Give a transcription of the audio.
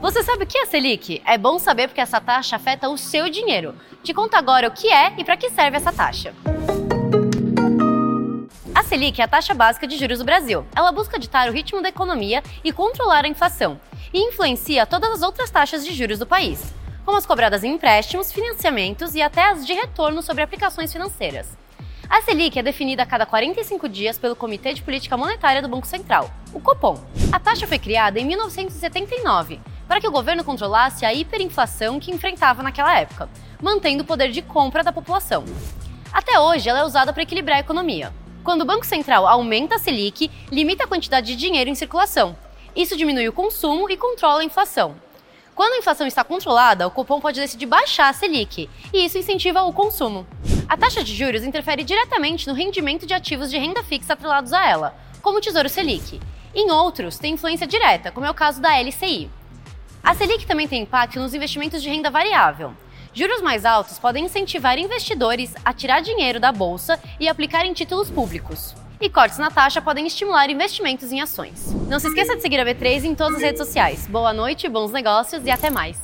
Você sabe o que é Selic? É bom saber porque essa taxa afeta o seu dinheiro. Te conto agora o que é e para que serve essa taxa. A Selic é a taxa básica de juros do Brasil. Ela busca ditar o ritmo da economia e controlar a inflação, e influencia todas as outras taxas de juros do país, como as cobradas em empréstimos, financiamentos e até as de retorno sobre aplicações financeiras. A Selic é definida a cada 45 dias pelo Comitê de Política Monetária do Banco Central, o Copom. A taxa foi criada em 1979 para que o governo controlasse a hiperinflação que enfrentava naquela época, mantendo o poder de compra da população. Até hoje, ela é usada para equilibrar a economia. Quando o Banco Central aumenta a Selic, limita a quantidade de dinheiro em circulação. Isso diminui o consumo e controla a inflação. Quando a inflação está controlada, o Copom pode decidir baixar a Selic, e isso incentiva o consumo. A taxa de juros interfere diretamente no rendimento de ativos de renda fixa atrelados a ela, como o Tesouro Selic. Em outros, tem influência direta, como é o caso da LCI. A Selic também tem impacto nos investimentos de renda variável. Juros mais altos podem incentivar investidores a tirar dinheiro da bolsa e aplicar em títulos públicos. E cortes na taxa podem estimular investimentos em ações. Não se esqueça de seguir a B3 em todas as redes sociais. Boa noite, bons negócios e até mais!